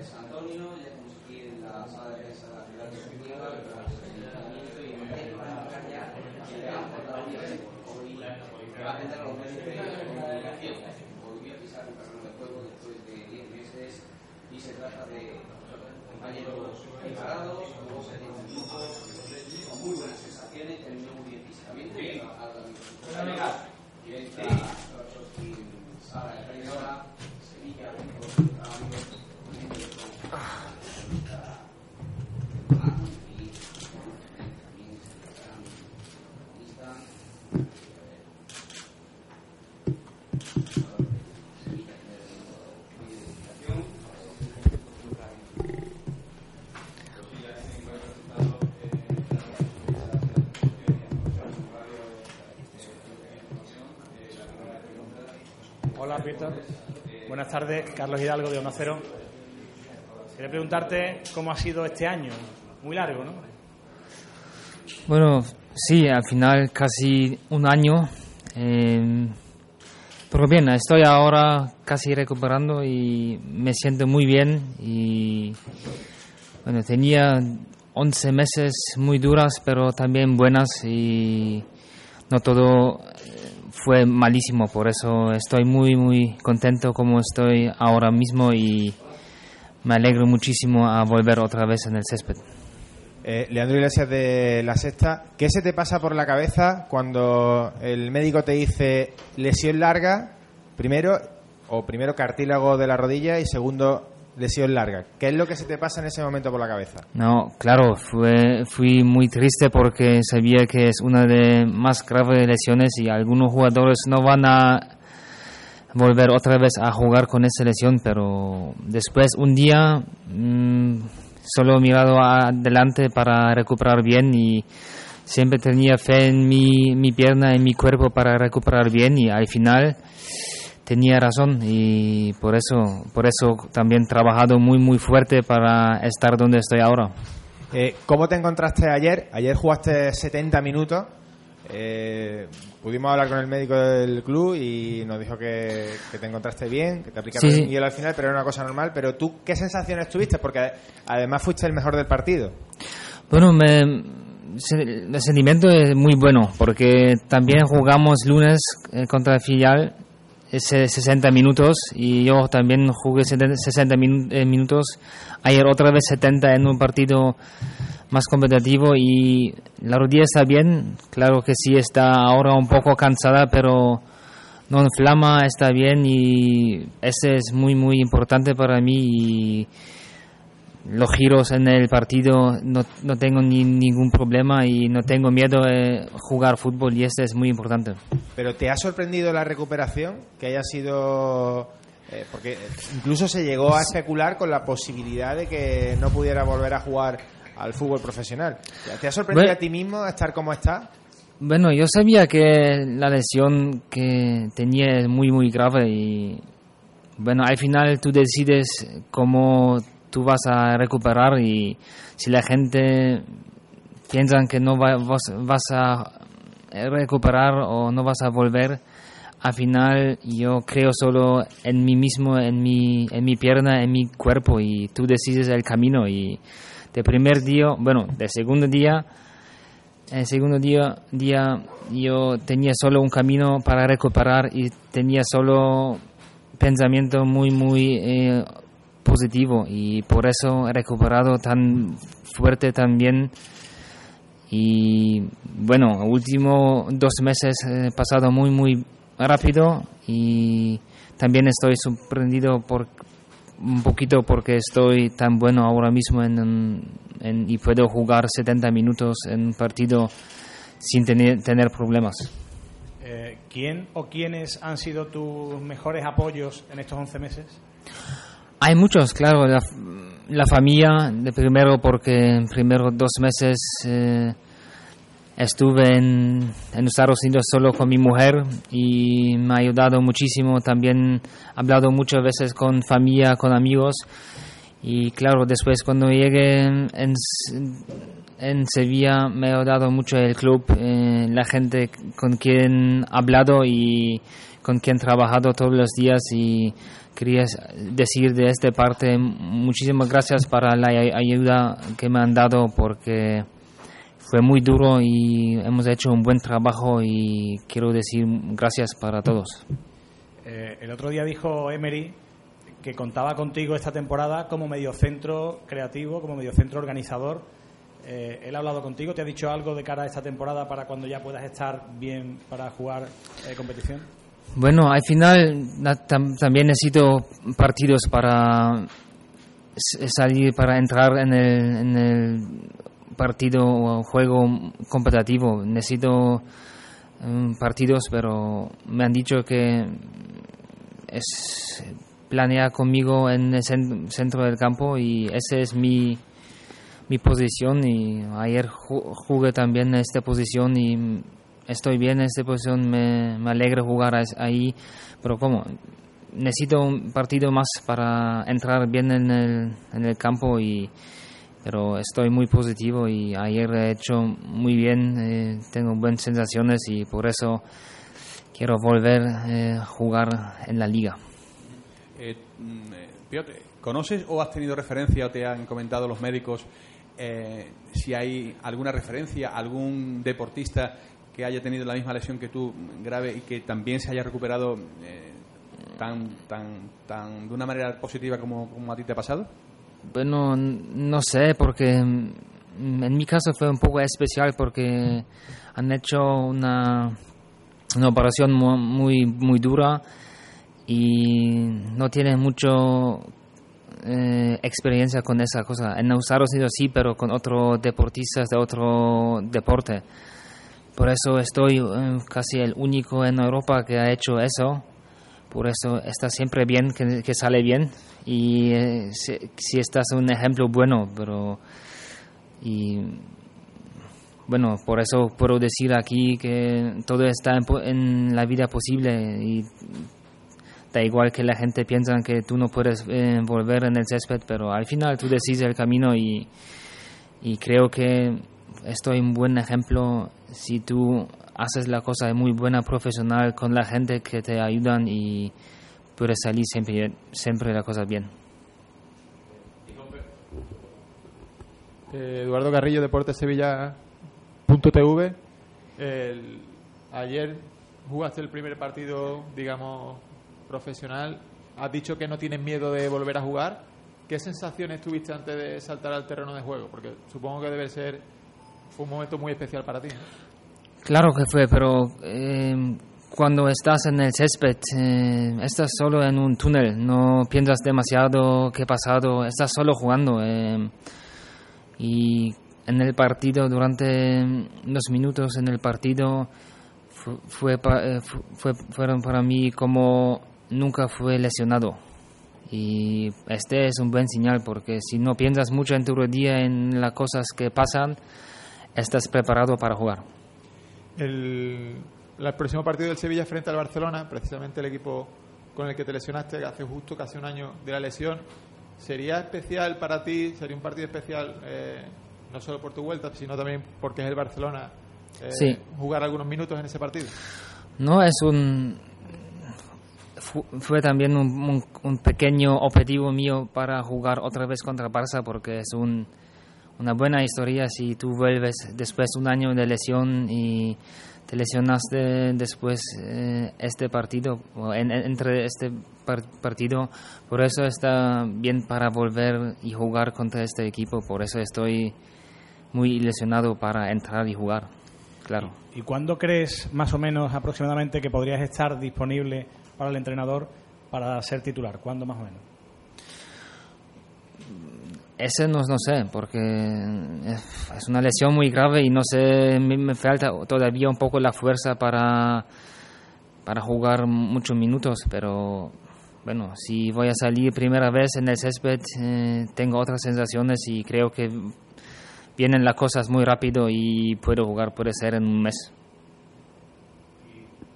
en la sala de prensa de la ciudad de para el ayuntamiento y en vez de arrancar ya, que le han portado bien. Hoy va a a los medios de comunicación. Hoy voy a pisar un terreno de juego después de 10 meses y se trata de compañeros preparados, con 70 minutos, con muy buenas sensaciones, terminó muy bien físicamente. A la amiga, que entra en sala de prensa, Sevilla, amigos, amigos. Hola, Peter. Buenas tardes, Carlos Hidalgo de Ono Cero. Quería preguntarte cómo ha sido este año. Muy largo, ¿no? Bueno, sí, al final casi un año. eh, pero bien, estoy ahora casi recuperando y me siento muy bien. Y bueno, tenía 11 meses muy duras, pero también buenas y no todo eh, fue malísimo. Por eso estoy muy, muy contento como estoy ahora mismo y me alegro muchísimo a volver otra vez en el césped. Eh, Leandro Iglesias de La Sexta, ¿qué se te pasa por la cabeza cuando el médico te dice lesión larga, primero, o primero cartílago de la rodilla y segundo lesión larga? ¿Qué es lo que se te pasa en ese momento por la cabeza? No, claro, fue, fui muy triste porque sabía que es una de más graves lesiones y algunos jugadores no van a volver otra vez a jugar con esa lesión, pero después un día mm, solo mirado adelante para recuperar bien y siempre tenía fe en mi, mi pierna, en mi cuerpo para recuperar bien y al final tenía razón y por eso, por eso también he trabajado muy muy fuerte para estar donde estoy ahora. Eh, ¿Cómo te encontraste ayer? Ayer jugaste 70 minutos. Eh, pudimos hablar con el médico del club y nos dijo que, que te encontraste bien, que te aplicaron Sí, el hielo al final, pero era una cosa normal. Pero tú, ¿qué sensaciones tuviste? Porque además fuiste el mejor del partido. Bueno, me, el sentimiento es muy bueno porque también jugamos lunes eh, contra el filial ese 60 minutos y yo también jugué 70 60 minu- eh, minutos. Ayer otra vez 70 en un partido más competitivo y la rodilla está bien. Claro que sí está ahora un poco cansada, pero no inflama, está bien y ese es muy muy importante para mí y los giros en el partido no, no tengo ni, ningún problema y no tengo miedo de jugar fútbol y este es muy importante. Pero ¿te ha sorprendido la recuperación? Que haya sido... eh, porque incluso se llegó a especular con la posibilidad de que no pudiera volver a jugar al fútbol profesional. ¿Te ha sorprendido Bueno. a ti mismo estar como está? Bueno, yo sabía que la lesión que tenía es muy muy grave y bueno, al final tú decides cómo tú vas a recuperar y si la gente piensa que no va- vas, vas a recuperar o no vas a volver, al final yo creo solo en mí mismo, en mi, en mi pierna, en mi cuerpo y tú decides el camino y de primer día, bueno, de segundo día, el segundo día, día yo tenía solo un camino para recuperar y tenía solo pensamiento muy, muy eh, positivo. Y por eso he recuperado tan fuerte también. Y bueno, último dos meses he pasado muy, muy rápido y también estoy sorprendido por un poquito porque estoy tan bueno ahora mismo en, y puedo jugar 70 minutos en un partido sin tener, tener problemas. Eh, ¿Quién o quiénes han sido tus mejores apoyos en estos 11 meses? Hay muchos, claro. La, la familia, de primero porque en primeros dos meses eh, estuve en, en, Estados Unidos solo con mi mujer y me ha ayudado muchísimo. También he hablado muchas veces con familia, con amigos. Y claro, después cuando llegué en, Sevilla me ha ayudado mucho el club, eh, la gente con quien he hablado y con quien he trabajado todos los días y quería decir de esta parte muchísimas gracias para la ayuda que me han dado porque fue muy duro y hemos hecho un buen trabajo y quiero decir gracias para todos. Eh, el otro día dijo Emery que contaba contigo esta temporada como mediocentro creativo, como mediocentro organizador. Eh, ¿Él ha hablado contigo? ¿Te ha dicho algo de cara a esta temporada para cuando ya puedas estar bien para jugar eh, competición? Bueno, al final también necesito partidos para salir, para entrar en el, en el partido o juego competitivo. Necesito um, partidos, pero me han dicho que es planear conmigo en el centro del campo y esa es mi, mi posición. Y ayer jugué también en esta posición y estoy bien en esta posición, me, me alegra jugar ahí, pero como necesito un partido más para entrar bien en el, en el campo y pero estoy muy positivo y ayer he hecho muy bien, eh, tengo buenas sensaciones y por eso quiero volver eh, a jugar en la liga. Eh, mm, ¿conoces o has tenido referencia o te han comentado los médicos si hay alguna referencia, algún deportista que haya tenido la misma lesión que tú, grave, y que también se haya recuperado tan, tan, tan de una manera positiva como a ti te ha pasado? Bueno, no sé, porque en mi caso fue un poco especial porque han hecho una, una operación muy, muy dura y no tienen mucho eh, experiencia con esa cosa. En Estados Unidos sí, pero con otros deportistas de otro deporte. Por eso estoy eh, casi el único en Europa que ha hecho eso. Por eso está siempre bien que, sale bien. Y eh, si, si, estás un ejemplo bueno, pero y bueno, por eso puedo decir aquí que todo está en, la vida posible y da igual que la gente piensa que tú no puedes eh, volver en el césped, pero al final tú decides el camino y, y creo que estoy un buen ejemplo. Si tú haces la cosa muy buena profesional con la gente que te ayudan y puede salir siempre, siempre la cosa bien. Eh, Eduardo Carrillo, Deportes Sevilla.tv. Ayer jugaste el primer partido, digamos, profesional. Has dicho que no tienes miedo de volver a jugar. ¿Qué sensaciones tuviste antes de saltar al terreno de juego? Porque supongo que debe ser un momento muy especial para ti. Claro que fue, pero eh, cuando estás en el césped, eh, estás solo en un túnel, no piensas demasiado qué pasado, estás solo jugando. Eh, y en el partido, durante los minutos en el partido, fue, eh, fue, fueron para mí como nunca fue lesionado. Y este es un buen señal porque si no piensas mucho en tu día en las cosas que pasan, estás preparado para jugar. El, el próximo partido del Sevilla frente al Barcelona, precisamente el equipo con el que te lesionaste hace justo casi un año de la lesión, ¿sería especial para ti, sería un partido especial eh, no solo por tu vuelta, sino también porque es el Barcelona, eh, jugar algunos minutos en ese partido? No, es un, fu- fue también un, un- un pequeño objetivo mío para jugar otra vez contra Barça porque es un- una buena historia si tú vuelves después de un año de lesión y te lesionaste después eh, este partido o en- en- entre este par- partido por eso está bien para volver y jugar contra este equipo por eso estoy muy ilusionado para entrar y jugar claro ¿Y cuándo crees, más o menos aproximadamente, que podrías estar disponible para el entrenador para ser titular? ¿Cuándo más o menos? Ese no, sé, porque eh, es una lesión muy grave y no sé, me falta todavía un poco la fuerza para, para jugar muchos minutos, pero bueno, si voy a salir primera vez en el césped, eh, tengo otras sensaciones y creo que vienen las cosas muy rápido y puedo jugar, puede ser en un mes.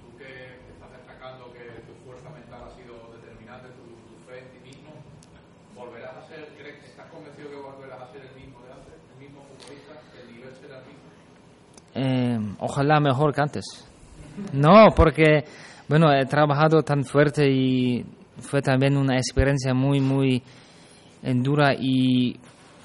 Tú que estás destacando que tu fuerza mental ha sido determinante, tu, tu fe en ti mismo, ¿volverás a ser, crees, estás convencido que volverás a ser el mismo de antes, el mismo futbolista, el nivel será el mismo? Eh, ojalá mejor que antes. No, porque, bueno, he trabajado tan fuerte y fue también una experiencia muy, muy dura y,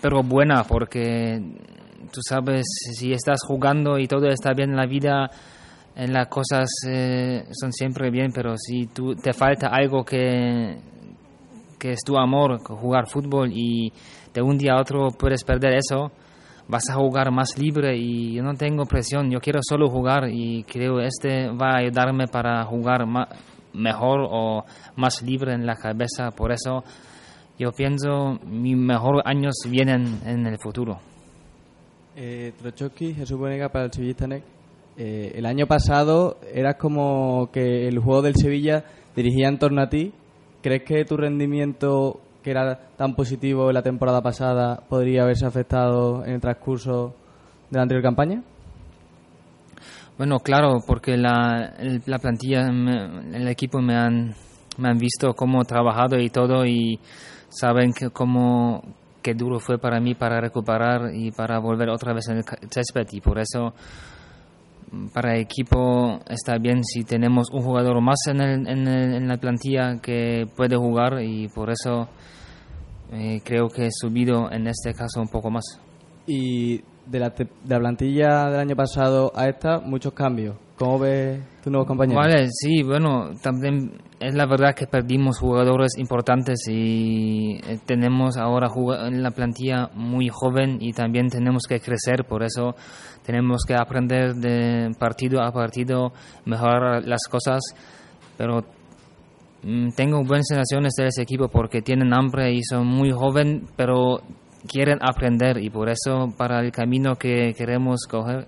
pero buena, porque tú sabes, si estás jugando y todo está bien en la vida, en las cosas eh, son siempre bien, pero si tú, te falta algo que, que es tu amor, jugar fútbol y de un día a otro puedes perder eso, vas a jugar más libre y yo no tengo presión, yo quiero solo jugar y creo este va a ayudarme para jugar ma- mejor o más libre en la cabeza, por eso yo pienso mis mejores años vienen en el futuro. Eh, Trochowski, Jesús Bonega para el Sevillista Net. Eh, el año pasado eras como que el juego del Sevilla dirigía en torno a ti. ¿Crees que tu rendimiento, que era tan positivo en la temporada pasada, podría haberse afectado en el transcurso de la anterior campaña? Bueno, claro, porque la, la plantilla, el equipo me han, me han visto cómo he trabajado y todo y saben que cómo qué duro fue para mí para recuperar y para volver otra vez en el césped y por eso para el equipo está bien si tenemos un jugador más en, el- en, el- en la plantilla que puede jugar y por eso eh, creo que he subido en este caso un poco más. Y de la, de la plantilla del año pasado a esta, muchos cambios. ¿Cómo ves tus nuevos compañeros? Vale, sí, bueno, también es la verdad que perdimos jugadores importantes y eh, tenemos ahora en la plantilla muy joven y también tenemos que crecer, por eso tenemos que aprender de partido a partido, mejorar las cosas, pero mm, tengo buenas sensaciones de ese equipo porque tienen hambre y son muy joven, pero quieren aprender y por eso para el camino que queremos coger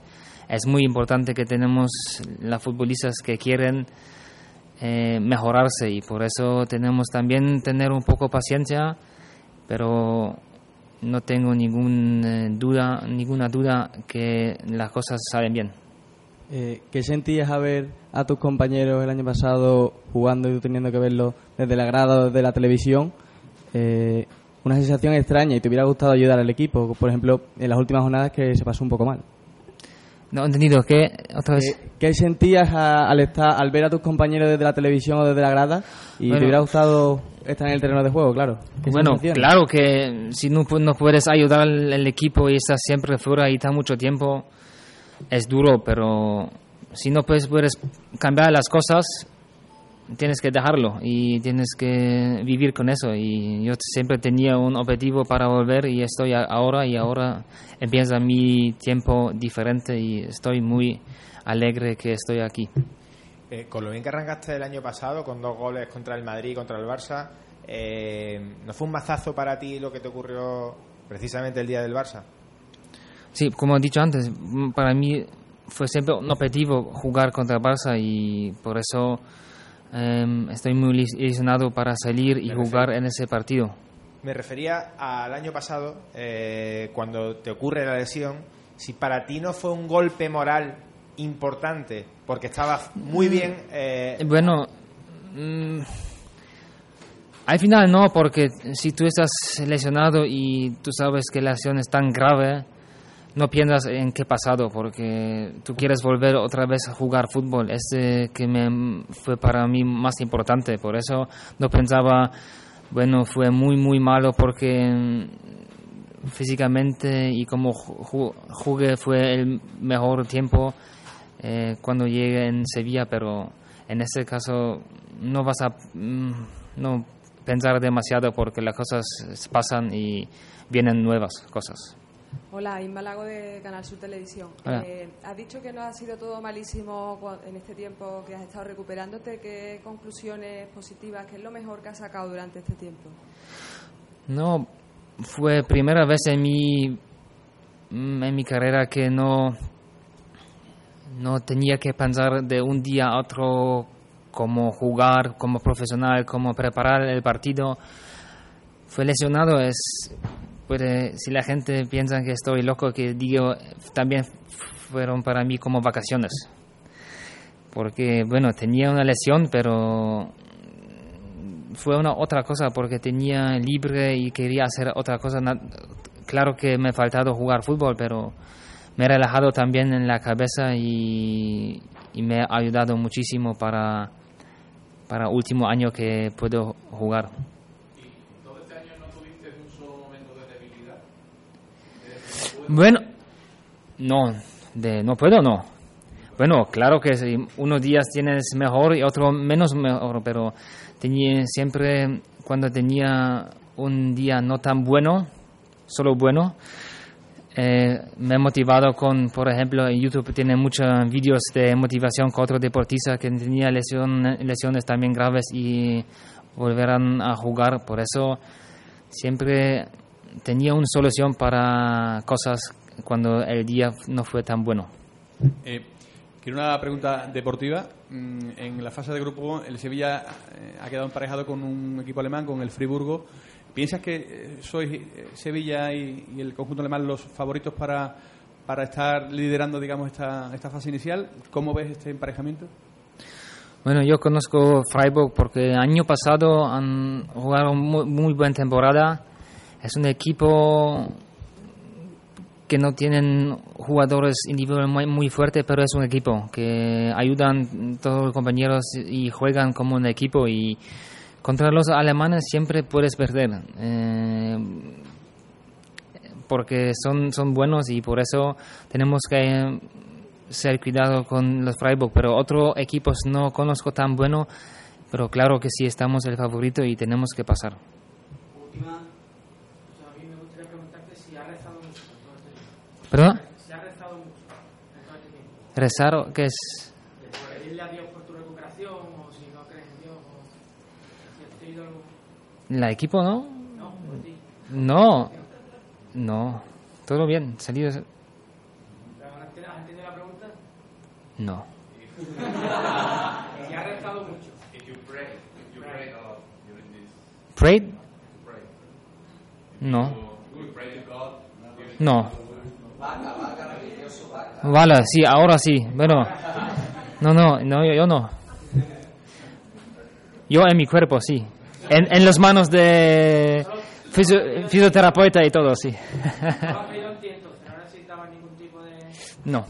es muy importante que tenemos las futbolistas que quieren eh, mejorarse y por eso tenemos también tener un poco paciencia, pero no tengo ningún, eh, duda, ninguna duda que las cosas salen bien. Eh, ¿Qué sentías a ver a tus compañeros el año pasado jugando y teniendo que verlo desde la grada o desde la televisión? Una sensación extraña y te hubiera gustado ayudar al equipo, por ejemplo, en las últimas jornadas que se pasó un poco mal. No entendido que otra vez. Eh, ¿Qué sentías a- al estar, al ver a tus compañeros desde la televisión o desde la grada y Bueno. te hubiera gustado estar en el terreno de juego, claro? ¿Qué Bueno, claro que si no, no puedes ayudar al al equipo y estás siempre fuera y está mucho tiempo, es duro, pero si no puedes, puedes cambiar las cosas, tienes que dejarlo y tienes que vivir con eso. Y yo siempre tenía un objetivo para volver y estoy ahora y ahora empieza mi tiempo diferente y estoy muy alegre que estoy aquí. Eh, con lo bien que arrancaste el año pasado, con dos goles contra el Madrid y contra el Barça, eh, ¿no fue un mazazo para ti lo que te ocurrió precisamente el día del Barça? Sí, como he dicho antes, para mí fue siempre un objetivo jugar contra Barça y por eso em, estoy muy ilusionado para salir y jugar en ese partido. Me refería al año pasado, eh, cuando te ocurre la lesión, si para ti no fue un golpe moral importante, porque estabas muy bien... eh, Bueno, mm, al final no, porque si tú estás lesionado y tú sabes que la lesión es tan grave, no piensas en qué pasado porque tú quieres volver otra vez a jugar fútbol. Este que me fue para mí más importante. Por eso no pensaba, bueno, fue muy, muy malo porque físicamente y como ju- jugué fue el mejor tiempo eh, cuando llegué en Sevilla, pero en este caso no vas a mm, no pensar demasiado porque las cosas pasan y vienen nuevas cosas. Hola, Inma Lago de Canal Sur Televisión. Eh, has dicho que no ha sido todo malísimo en este tiempo que has estado recuperándote. ¿Qué conclusiones positivas, qué es lo mejor que has sacado durante este tiempo? No, fue primera vez en mi mm, en mi carrera que no no tenía que pensar de un día a otro cómo jugar como profesional, cómo preparar el partido. Fue lesionado es puede si la gente piensa que estoy loco que digo también fueron para mí como vacaciones. Porque bueno, tenía una lesión, pero fue una otra cosa porque tenía libre y quería hacer otra cosa. Claro que me ha faltado jugar fútbol, pero me he relajado también en la cabeza y, y me ha ayudado muchísimo para para último año que puedo jugar. ¿Todo este año no tuviste un solo momento de debilidad? Bueno, no, de no puedo, no. Bueno, claro que sí, unos días tienes mejor y otros menos mejor, pero tenía siempre cuando tenía un día no tan bueno, solo bueno, eh, me he motivado con, por ejemplo, en YouTube tiene muchos vídeos de motivación con otros deportistas que tenía lesión, lesiones también graves y volverán a jugar. Por eso siempre tenía una solución para cosas cuando el día no fue tan bueno. Eh, quiero una pregunta deportiva. Mm, En la fase de grupo, el Sevilla eh, ha quedado emparejado con un equipo alemán, con el Friburgo. ¿Piensas que eh, sois Sevilla y, y el conjunto alemán los favoritos para, para estar liderando, digamos, esta, esta fase inicial? ¿Cómo ves este emparejamiento? Bueno, yo conozco Freiburg porque el año pasado han jugado muy, muy buena temporada. Es un equipo que no tienen jugadores individuales muy, muy fuertes, pero es un equipo que ayudan todos los compañeros y juegan como un equipo y contra los alemanes siempre puedes perder. eh, porque son, son buenos y por eso tenemos que ser cuidado con los Freiburg, pero otros equipos no conozco tan bueno, pero claro que sí estamos el favorito y tenemos que pasar. Última, o sea, a mí me gustaría preguntarte si ha rezado mucho en todo este tiempo. ¿Perdón? Ha rezado mucho. Rezar, ¿qué es? De por pedirle a Dios por tu recuperación, o si no crees en Dios, o si has tenido algo. ¿La equipo no? No, por ti. No, no, todo bien, salido. ¿Pero ¿Has entendido- la pregunta? No. Si ha rezado mucho. ¿Prayed? No. No. Vale, sí, ahora sí. Bueno, no, no, no, yo, yo no. Yo en mi cuerpo, sí. En, en las manos de fisio- fisioterapeuta y todo, sí. No necesitabas ningún tipo de, No.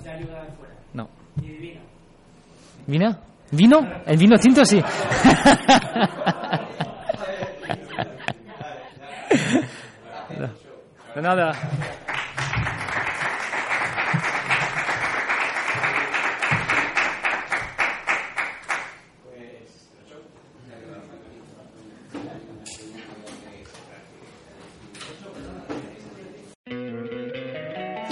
¿Vino? ¿Vino? ¿El vino tinto? Sí. No. De nada.